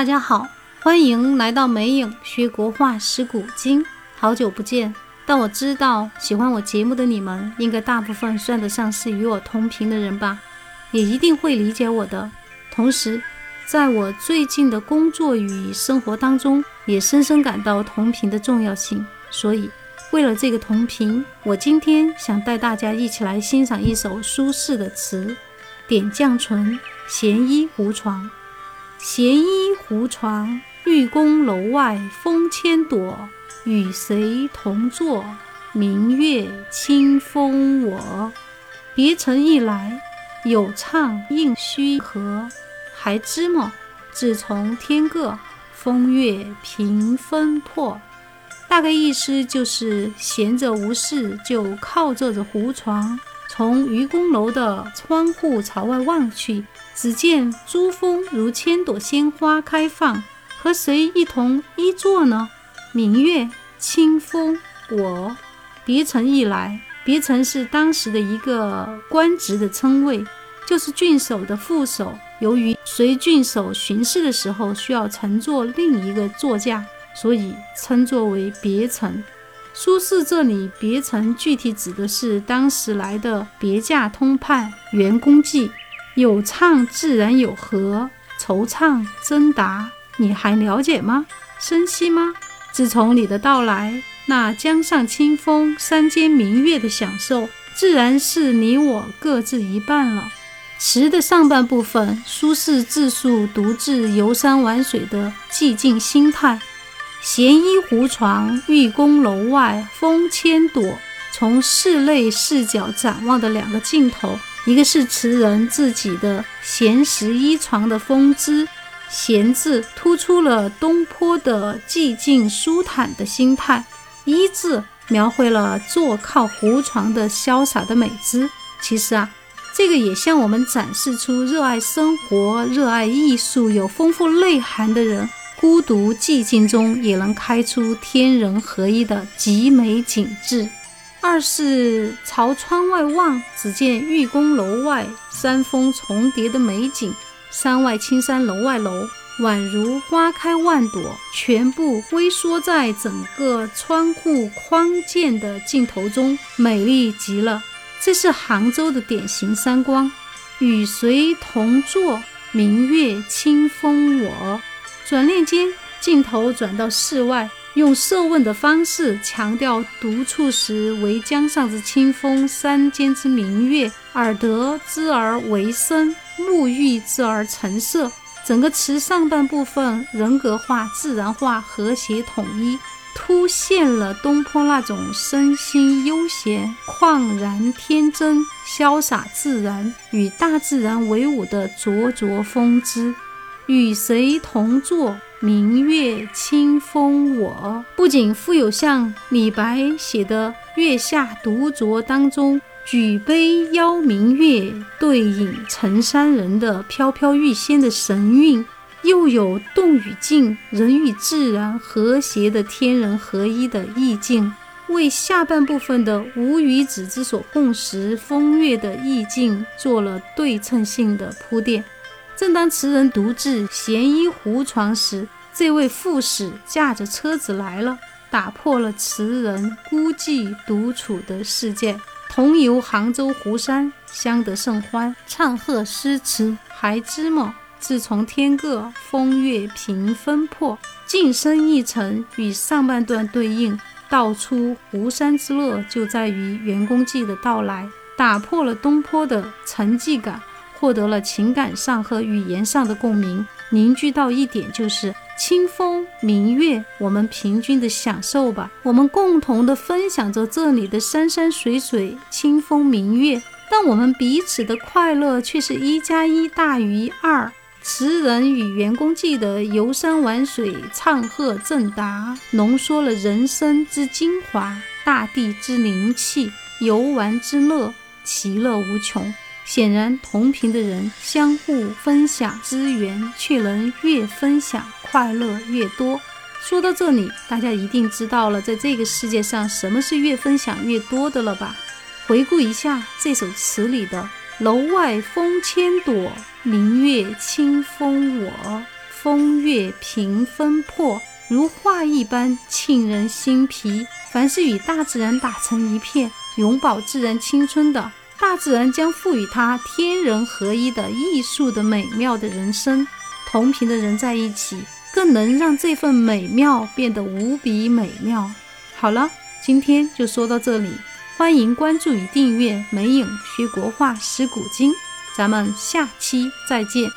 大家好，欢迎来到美影学国画识古今。好久不见，但我知道喜欢我节目的你们，应该大部分算得上是与我同频的人吧，也一定会理解我的。同时，在我最近的工作与生活当中，也深深感到同频的重要性。所以，为了这个同频，我今天想带大家一起来欣赏一首苏轼的词《点绛唇·闲衣胡床》。闲衣胡床，玉宫楼外风千朵，与谁同坐？明月清风我。别城一来，有唱应须和。还知么？自从天各，风月平分破。大概意思就是闲着无事，就靠着着胡床。从愚公楼的窗户朝外望去，只见珠峰如千朵鲜花开放，和谁一同一坐呢？明月、清风、我。别城一来，别城是当时的一个官职的称谓，就是郡守的副手。由于随郡守巡视的时候需要乘坐另一个座驾，所以称作为别城。苏轼这里别城具体指的是当时来的别驾通判袁公济。有唱自然有和，惆怅真达，你还了解吗？生息吗？自从你的到来，那江上清风、山间明月的享受，自然是你我各自一半了。词的上半部分，苏轼自述独自游山玩水的寂静心态。闲衣胡床，玉宫楼外风千朵。从室内视角展望的两个镜头，一个是词人自己的闲时依床的风姿，闲字突出了东坡的寂静舒坦的心态，一字描绘了坐靠胡床的潇洒的美姿。其实啊，这个也向我们展示出热爱生活、热爱艺术、有丰富内涵的人。孤独寂静中也能开出天人合一的极美景致。二是朝窗外望，只见玉宫楼外山峰重叠的美景，山外青山楼外楼，宛如花开万朵，全部微缩在整个窗户框间的镜头中，美丽极了。这是杭州的典型山光。与谁同坐？明月清风我。转念间，镜头转到室外，用设问的方式强调独处时为江上之清风，山间之明月，耳得之而为声，目遇之而成色。整个词上半部分人格化、自然化、和谐统一，凸现了东坡那种身心悠闲、旷然天真、潇洒自然，与大自然为伍的灼灼风姿。与谁同坐？明月清风我。不仅富有像李白写的《月下独酌》当中举杯邀明月，对影成三人的飘飘欲仙的神韵，又有动与静、人与自然和谐的天人合一的意境，为下半部分的无与子之所共识风月的意境做了对称性的铺垫。正当词人独自闲衣胡床时，这位副使驾着车子来了，打破了词人孤寂独处的世界。同游杭州湖山，相得甚欢，唱和诗词，还知么？自从天各，风月平分破。晋升一层与上半段对应，道出湖山之乐就在于袁公济的到来，打破了东坡的沉寂感。获得了情感上和语言上的共鸣，凝聚到一点就是清风明月，我们平均的享受吧。我们共同的分享着这里的山山水水、清风明月，但我们彼此的快乐却是一加一大于二。词人与员工记得游山玩水、唱和赠答，浓缩了人生之精华，大地之灵气，游玩之乐，其乐无穷。显然，同频的人相互分享资源，却能越分享快乐越多。说到这里，大家一定知道了，在这个世界上，什么是越分享越多的了吧？回顾一下这首词里的“楼外风千朵，明月清风我”，风月平分破，如画一般沁人心脾。凡是与大自然打成一片，永葆自然青春的，大自然将赋予他天人合一的艺术的美妙的人生。同频的人在一起，更能让这份美妙变得无比美妙。好了，今天就说到这里，欢迎关注与订阅“美影学国画识古今”，咱们下期再见。